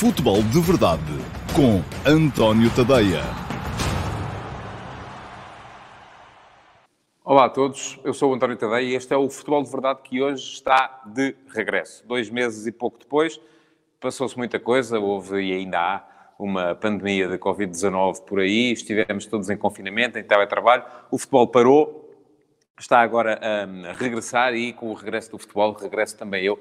Futebol de Verdade com António Tadeia. Olá a todos, eu sou o António Tadeia e este é o Futebol de Verdade que hoje está de regresso. Dois meses e pouco depois, passou-se muita coisa, houve e ainda há uma pandemia de Covid-19 por aí, estivemos todos em confinamento, em teletrabalho, o futebol parou, está agora a regressar e com o regresso do futebol, regresso também eu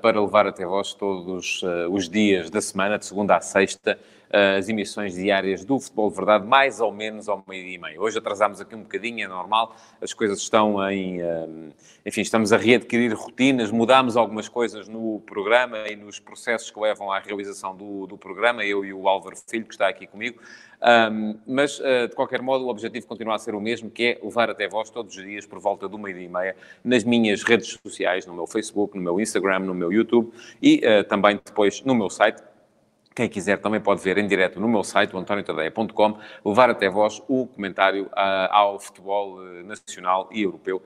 para levar até vós todos eh, os dias da semana, de segunda a sexta, eh, as emissões diárias do Futebol de Verdade, mais ou menos ao meio-dia e meio. Hoje atrasámos aqui um bocadinho, é normal, as coisas estão em... Enfim, estamos a readquirir rotinas, mudámos algumas coisas no programa e nos processos que levam à realização do, do programa, eu e o Álvaro Filho, que está aqui comigo. Um, mas, uh, de qualquer modo, o objetivo continua a ser o mesmo, que é levar até vós todos os dias, por volta do meio-dia e meia, nas minhas redes sociais, no meu Facebook, no meu Instagram, no meu YouTube e uh, também depois no meu site. Quem quiser também pode ver em direto no meu site, antoniotadeia.com, levar até vós o comentário uh, ao futebol nacional e europeu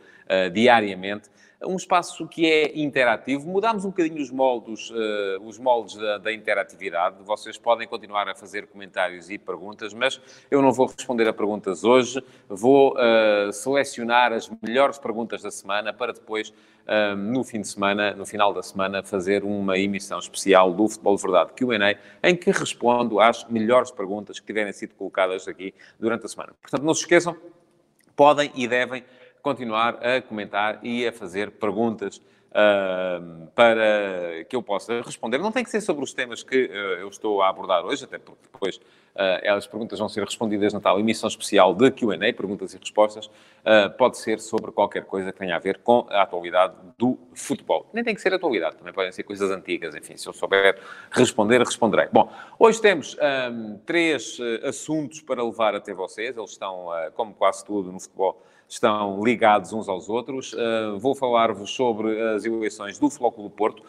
diariamente um espaço que é interativo. Mudámos um bocadinho os moldes, uh, os moldes da, da, interatividade. Vocês podem continuar a fazer comentários e perguntas, mas eu não vou responder a perguntas hoje. Vou uh, selecionar as melhores perguntas da semana para depois, uh, no fim de semana, no final da semana, fazer uma emissão especial do Futebol de Verdade Q&A, em que respondo às melhores perguntas que tiverem sido colocadas aqui durante a semana. Portanto, não se esqueçam, podem e devem continuar a comentar e a fazer perguntas uh, para que eu possa responder. Não tem que ser sobre os temas que uh, eu estou a abordar hoje, até porque depois uh, as perguntas vão ser respondidas na tal emissão especial de Q&A, perguntas e respostas. pode ser sobre qualquer coisa que tenha a ver com a atualidade do futebol. Nem tem que ser atualidade, também podem ser coisas antigas. Enfim, se eu souber responder, responderei. Bom, hoje temos um, três assuntos para levar até vocês. Eles estão, como quase tudo no futebol, estão ligados uns aos outros. Uh, vou falar-vos sobre as eleições do Flóculo do Porto,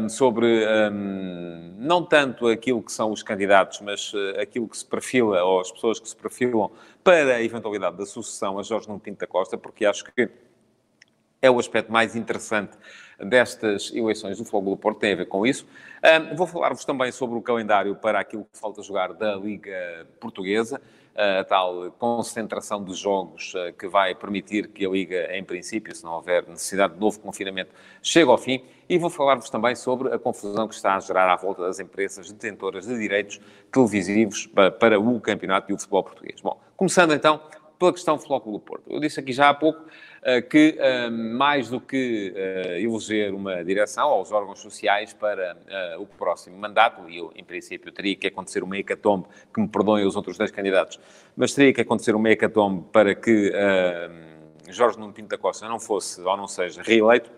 um, sobre um, não tanto aquilo que são os candidatos, mas uh, aquilo que se perfila, ou as pessoas que se perfilam para a eventualidade da sucessão a Jorge Nuno Pinto da Costa, porque acho que é o aspecto mais interessante destas eleições do do Porto, tem a ver com isso. Um, vou falar-vos também sobre o calendário para aquilo que falta jogar da Liga Portuguesa a tal concentração de jogos eh, que vai permitir que a Liga, em princípio, se não houver necessidade de novo confinamento, chegue ao fim. E vou falar-vos também sobre a confusão que está a gerar à volta das empresas detentoras de direitos televisivos para o campeonato e o futebol português. Bom, começando então pela questão Flóculo Porto. Eu disse aqui já há pouco uh, que, uh, mais do que uh, eleger uma direção aos órgãos sociais para o próximo mandato, e eu, em princípio, teria que acontecer uma hecatombe, que me perdoem os outros dois candidatos, mas teria que acontecer uma hecatombe para que Jorge Nuno Pinto da Costa não fosse ou não seja reeleito,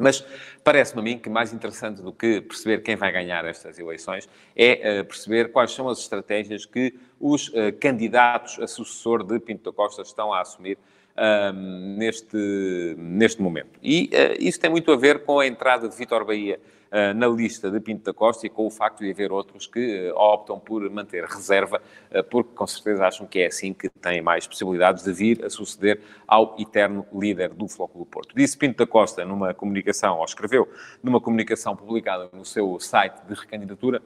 mas parece-me a mim que mais interessante do que perceber quem vai ganhar estas eleições é uh, perceber quais são as estratégias que os uh, candidatos a sucessor de Pinto da Costa estão a assumir uh, neste, neste momento. E uh, isso tem muito a ver com a entrada de Vítor Bahia uh, na lista de Pinto da Costa e com o facto de haver outros que optam por manter reserva, porque com certeza acham que é assim que têm mais possibilidades de vir a suceder ao eterno líder do Flóculo Porto. Disse Pinto da Costa numa comunicação, ou escreveu numa comunicação publicada no seu site de recandidatura,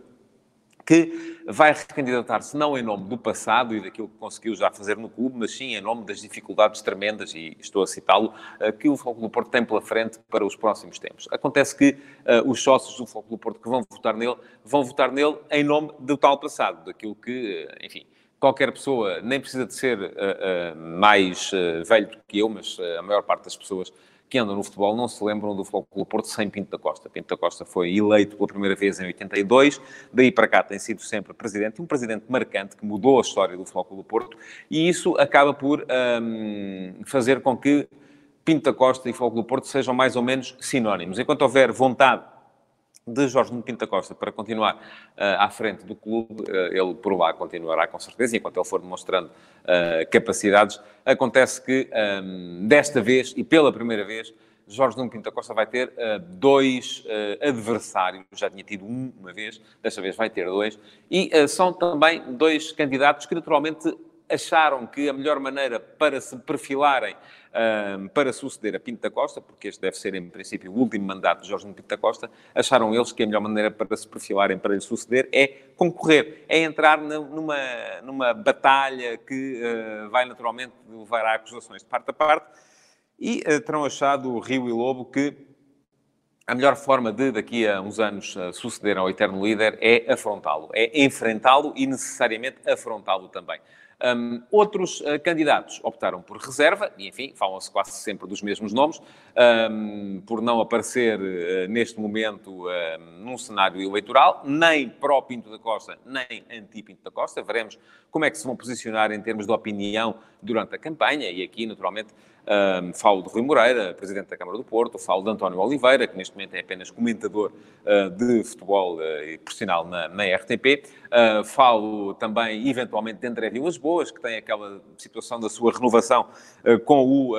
que vai recandidatar-se não em nome do passado e daquilo que conseguiu já fazer no clube, mas sim em nome das dificuldades tremendas, e estou a citá-lo, eh, que o Futebol do Porto tem pela frente para os próximos tempos. Acontece que uh, os sócios do Futebol do Porto que vão votar nele, vão votar nele em nome do tal passado, daquilo que, eh, enfim, qualquer pessoa, nem precisa de ser uh, uh, mais velho do que eu, mas a maior parte das pessoas que andam no futebol não se lembram do Futebol Porto sem Pinto da Costa. Pinto da Costa foi eleito pela primeira vez em 82, daí para cá tem sido sempre presidente, um presidente marcante que mudou a história do Futebol Porto e isso acaba por um, fazer com que Pinto da Costa e Futebol Porto sejam mais ou menos sinónimos. Enquanto houver vontade de Jorge Nuno Pinto da Costa para continuar uh, à frente do clube, uh, ele por lá continuará com certeza, enquanto ele for demonstrando uh, capacidades. Acontece que um, desta vez, e pela primeira vez, Jorge Nuno Pinto da Costa vai ter dois adversários, já tinha tido um uma vez, desta vez vai ter dois, e são também dois candidatos que naturalmente acharam que a melhor maneira para se perfilarem um, para suceder a Pinto da Costa, porque este deve ser, em princípio, o último mandato de Jorge Pinto da Costa, acharam eles que a melhor maneira para se perfilarem para lhe suceder é concorrer, é entrar numa, numa batalha que uh, vai naturalmente levar a acusações de parte a parte, e uh, terão achado, Rio e Lobo, que a melhor forma de, daqui a uns anos, suceder ao eterno líder é afrontá-lo, é enfrentá-lo e necessariamente afrontá-lo também. Um, outros uh, candidatos optaram por reserva, e enfim, falam-se quase sempre dos mesmos nomes, um, por não aparecer uh, neste momento uh, num cenário eleitoral, nem pró-Pinto da Costa, nem anti-Pinto da Costa. Veremos como é que se vão posicionar em termos de opinião durante a campanha, e aqui, naturalmente, um, falo de Rui Moreira, Presidente da Câmara do Porto, falo de António Oliveira, que neste momento é apenas comentador uh, de futebol uh, e profissional na, na RTP. Uh, falo também, eventualmente, de André Vilas Boas, que tem aquela situação da sua renovação com o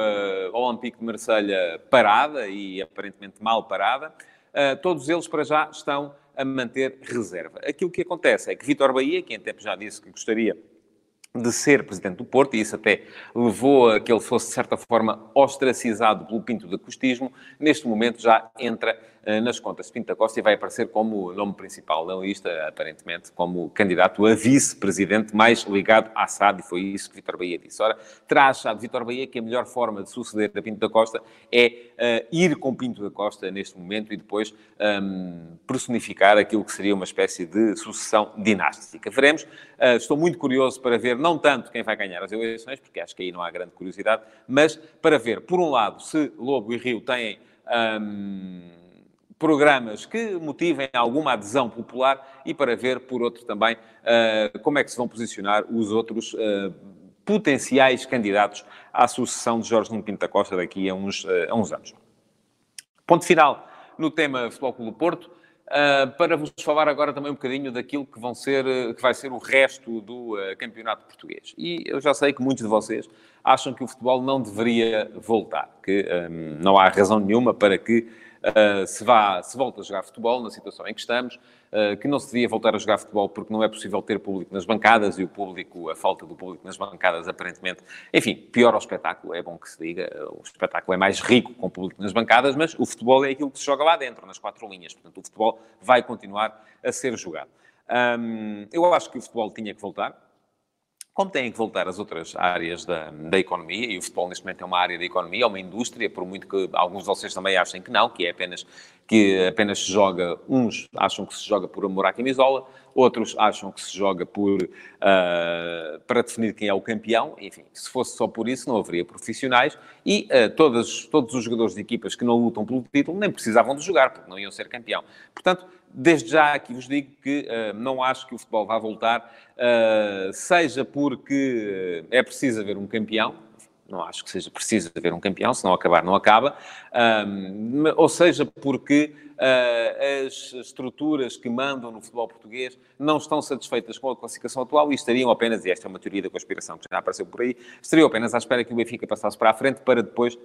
Olympique de Marselha parada e aparentemente mal parada. todos eles, para já, estão a manter reserva. Aquilo que acontece é que Vitor Bahia, que em tempo já disse que gostaria de ser presidente do Porto, e isso até levou a que ele fosse, de certa forma, ostracizado pelo Pinto de Costismo, neste momento já entra nas contas de Pinto da Costa e vai aparecer como nome principal na lista, aparentemente como candidato a vice-presidente mais ligado à SAD, e foi isso que Vitor Bahia disse. Ora, terá achado Vitor Bahia que a melhor forma de suceder a Pinto da Costa é uh, ir com Pinto da Costa neste momento e depois um, ehm, personificar aquilo que seria uma espécie de sucessão dinástica. Veremos. Uh, estou muito curioso para ver não tanto quem vai ganhar as eleições, porque acho que aí não há grande curiosidade, mas para ver, por um lado, se Lobo e Rio têm hum, programas que motivem alguma adesão popular e para ver, por outro também, uh, como é que se vão posicionar os outros uh, potenciais candidatos à sucessão de Jorge Nuno Pinto da Costa daqui a uns, uh, a uns anos. Ponto final no tema Futebol Clube do Porto. Para vos falar agora também um bocadinho daquilo que, vão ser, que vai ser o resto do campeonato português. E eu já sei que muitos de vocês acham que o futebol não deveria voltar, que não há razão nenhuma para que uh, se, vá, se volte a jogar futebol na situação em que estamos, uh, que não se devia voltar a jogar futebol porque não é possível ter público nas bancadas e o público, a falta do público nas bancadas, aparentemente, enfim, pior ao espetáculo, é bom que se diga, o espetáculo é mais rico com o público nas bancadas, mas o futebol é aquilo que se joga lá dentro, nas quatro linhas, portanto, o futebol vai continuar a ser jogado. Eu acho que o futebol tinha que voltar, como têm que voltar as outras áreas da, da economia, e o futebol neste momento é uma área da economia, é uma indústria, por muito que alguns de vocês também achem que não, que é apenas que apenas se joga, uns acham que se joga por amor à camisola, outros acham que se joga por uh, para definir quem é o campeão, enfim, se fosse só por isso não haveria profissionais e uh, todos, os jogadores de equipas que não lutam pelo título nem precisavam de jogar, porque não iam ser campeão. Portanto, Desde já aqui vos digo que uh, não acho que o futebol vá voltar, seja porque é preciso haver um campeão, não acho que seja preciso haver um campeão, se não acabar, não acaba, um, ou seja porque uh, as estruturas que mandam no futebol português não estão satisfeitas com a classificação atual e estariam apenas, e esta é uma teoria da conspiração que já apareceu por aí, estariam apenas à espera que o Benfica passasse para a frente para depois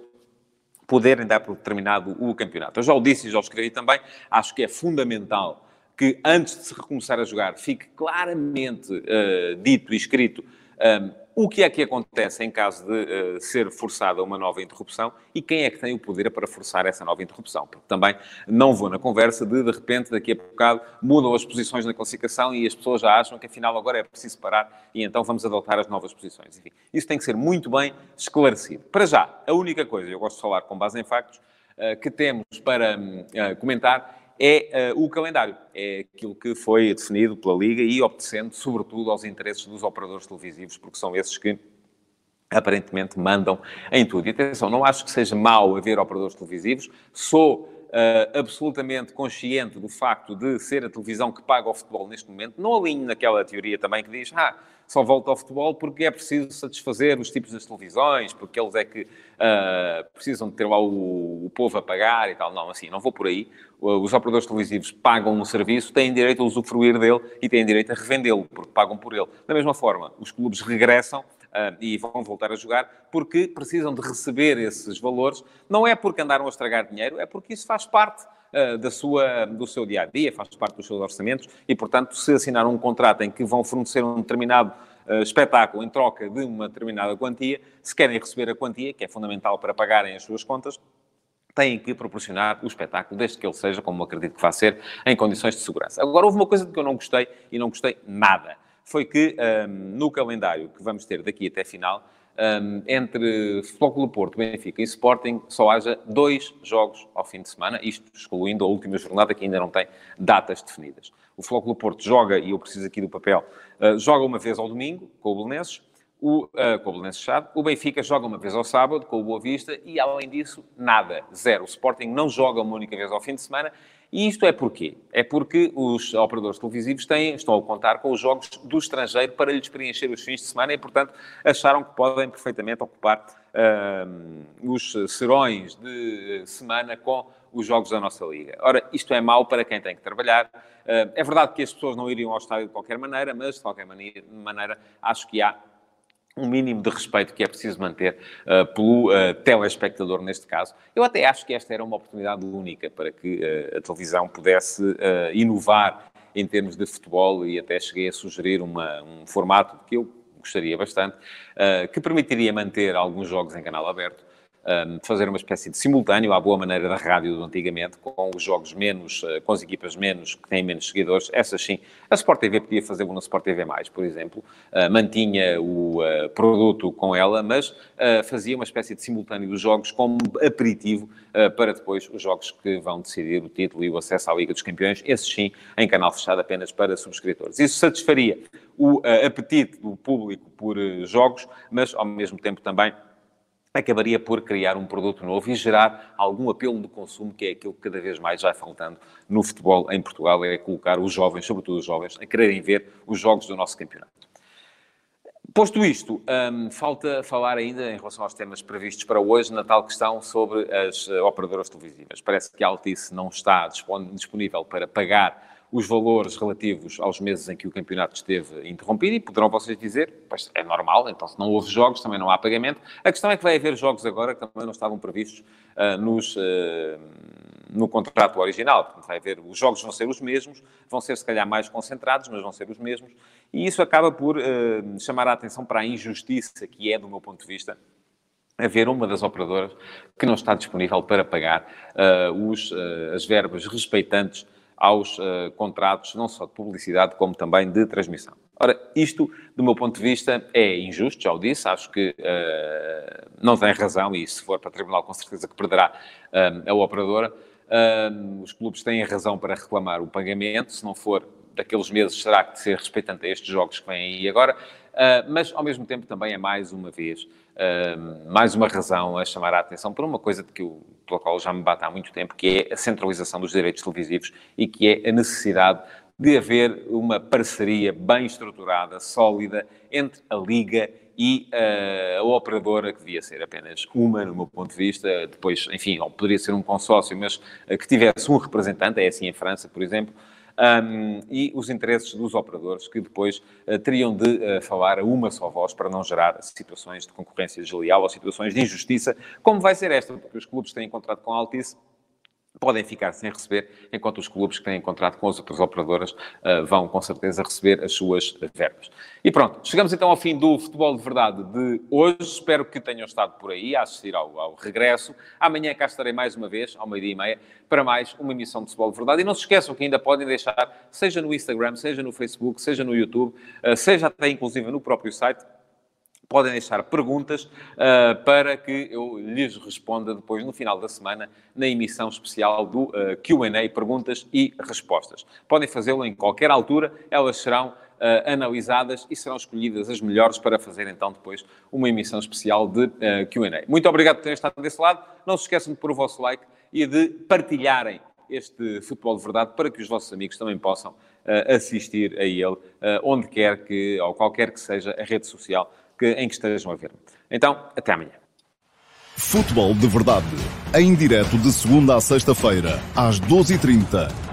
poderem dar por terminado o campeonato. Eu já o disse e já o escrevi também, acho que é fundamental que antes de se recomeçar a jogar fique claramente uh, dito e escrito um, o que é que acontece em caso de uh, ser forçada uma nova interrupção e quem é que tem o poder para forçar essa nova interrupção. Porque também não vou na conversa de, de repente, daqui a bocado, mudam as posições na classificação e as pessoas já acham que afinal agora é preciso parar e então vamos adotar as novas posições. Enfim, isso tem que ser muito bem esclarecido. Para já, a única coisa, eu gosto de falar com base em factos, uh, que temos para uh, comentar é uh, o calendário. É aquilo que foi definido pela Liga e obedecendo, sobretudo, aos interesses dos operadores televisivos, porque são esses que aparentemente mandam em tudo. E atenção, não acho que seja mau haver operadores televisivos, sou uh, absolutamente consciente do facto de ser a televisão que paga o futebol neste momento, não alinho naquela teoria também que diz, ah, só volta ao futebol porque é preciso satisfazer os tipos das televisões, porque eles é que uh, precisam de ter lá o, o, povo a pagar e tal. Não, assim, não vou por aí. Os operadores televisivos pagam um serviço, têm direito a usufruir dele e têm direito a revendê-lo, porque pagam por ele. Da mesma forma, os clubes regressam e vão voltar a jogar porque precisam de receber esses valores. Não é porque andaram a estragar dinheiro, é porque isso faz parte uh, da sua, do seu dia a dia, faz parte dos seus orçamentos e, portanto, se assinaram um contrato em que vão fornecer um determinado uh, espetáculo em troca de uma determinada quantia, se querem receber a quantia, que é fundamental para pagarem as suas contas, têm que proporcionar o espetáculo, desde que ele seja, como acredito que vai ser, em condições de segurança. Agora, houve uma coisa de que eu não gostei, e não gostei nada, foi que um, no calendário que vamos ter daqui até final, um, entre Futebol Porto, Benfica e Sporting, só haja dois jogos ao fim de semana, isto excluindo a última jornada que ainda não tem datas definidas. O Futebol Porto joga, e eu preciso aqui do papel, uh, joga uma vez ao domingo com o Belenenses, o, uh, com o Belenenses Chade, o Benfica joga uma vez ao sábado com o Boa Vista e, além disso, nada, zero. O Sporting não joga uma única vez ao fim de semana e isto é porquê? É porque os operadores televisivos têm, estão a contar com os jogos do estrangeiro para lhes preencher os fins de semana e, portanto, acharam que podem perfeitamente ocupar uh, os serões de semana com os jogos da nossa liga. Ora, isto é mau para quem tem que trabalhar. Uh, é verdade que as pessoas não iriam ao estádio de qualquer maneira, mas, de qualquer maneira, acho que há um mínimo de respeito que é preciso manter uh, pelo uh, telespectador neste caso. Eu até acho que esta era uma oportunidade única para que uh, a televisão pudesse inovar em termos de futebol e até cheguei a sugerir uma, um formato que eu gostaria bastante, que permitiria manter alguns jogos em canal aberto, um, fazer uma espécie de simultâneo, à boa maneira da rádio do antigamente, com os jogos menos, uh, com as equipas menos, que têm menos seguidores, essas sim. A Sport TV podia fazer uma Sport TV+, por exemplo, uh, mantinha o uh, produto com ela, mas fazia uma espécie de simultâneo dos jogos como aperitivo para depois os jogos que vão decidir o título e o acesso à Liga dos Campeões, esses sim, em canal fechado apenas para subscritores. Isso satisfaria o apetite do público por jogos, mas ao mesmo tempo também acabaria por criar um produto novo e gerar algum apelo de consumo, que é aquilo que cada vez mais vai faltando no futebol em Portugal, é colocar os jovens, sobretudo os jovens, a quererem ver os jogos do nosso campeonato. Posto isto, um, falta falar ainda em relação aos temas previstos para hoje, na tal questão sobre as uh, operadoras televisivas. Parece que a Altice não está disponível para pagar os valores relativos aos meses em que o campeonato esteve interrompido e poderão vocês dizer, pois é normal, então se não houve jogos também não há pagamento. A questão é que vai haver jogos agora que também não estavam previstos uh, nos, uh, no contrato original. Portanto, vai haver, os jogos vão ser os mesmos, vão ser se calhar mais concentrados, mas vão ser os mesmos. E isso acaba por uh, chamar a atenção para a injustiça que é, do meu ponto de vista, haver uma das operadoras que não está disponível para pagar os, as verbas respeitantes aos uh, contratos, não só de publicidade, como também de transmissão. Ora, isto, do meu ponto de vista, é injusto, já o disse, acho que uh, não tem razão, e se for para tribunal, com certeza que perderá uh, a operadora. os clubes têm razão para reclamar o pagamento, se não for daqueles meses, será que ser respeitante a estes jogos que vêm aí agora, mas ao mesmo tempo também é mais uma vez mais uma razão a chamar a atenção por uma coisa de que eu, pela qual já me bate há muito tempo, que é a centralização dos direitos televisivos e que é a necessidade de haver uma parceria bem estruturada, sólida, entre a Liga e uh, a operadora, que devia ser apenas uma, no meu ponto de vista, depois, enfim, ou poderia ser um consórcio, mas uh, que tivesse um representante, é assim em França, por exemplo, um, e os interesses dos operadores, que depois uh, teriam de uh, falar a uma só voz para não gerar situações de concorrência desleal ou situações de injustiça, como vai ser esta, porque os clubes têm contrato com a Altice podem ficar sem receber, enquanto os clubes que têm contrato com as outras operadoras uh, vão, com certeza, receber as suas verbas. E pronto, chegamos então ao fim do Futebol de Verdade de hoje. Espero que tenham estado por aí a assistir ao, ao regresso. Amanhã cá estarei mais uma vez, ao meio-dia e meia, para mais uma emissão de Futebol de Verdade. E não se esqueçam que ainda podem deixar, seja no Instagram, seja no Facebook, seja no YouTube, uh, seja até inclusive no próprio site, podem deixar perguntas uh, para que eu lhes responda depois, no final da semana, na emissão especial do uh, ah, QA, perguntas e respostas. Podem fazê-lo em qualquer altura, elas serão uh, analisadas e serão escolhidas as melhores para fazer então depois uma emissão especial de uh, QA. Muito obrigado por terem estado desse lado. Não se esqueçam de pôr o vosso like e de partilharem este futebol de verdade para que os vossos amigos também possam assistir a ele, onde quer que, ou qualquer que seja a rede social que, em que estejam a ver. Então, até amanhã. Futebol de Verdade, em direto de segunda a sexta-feira, às 12h30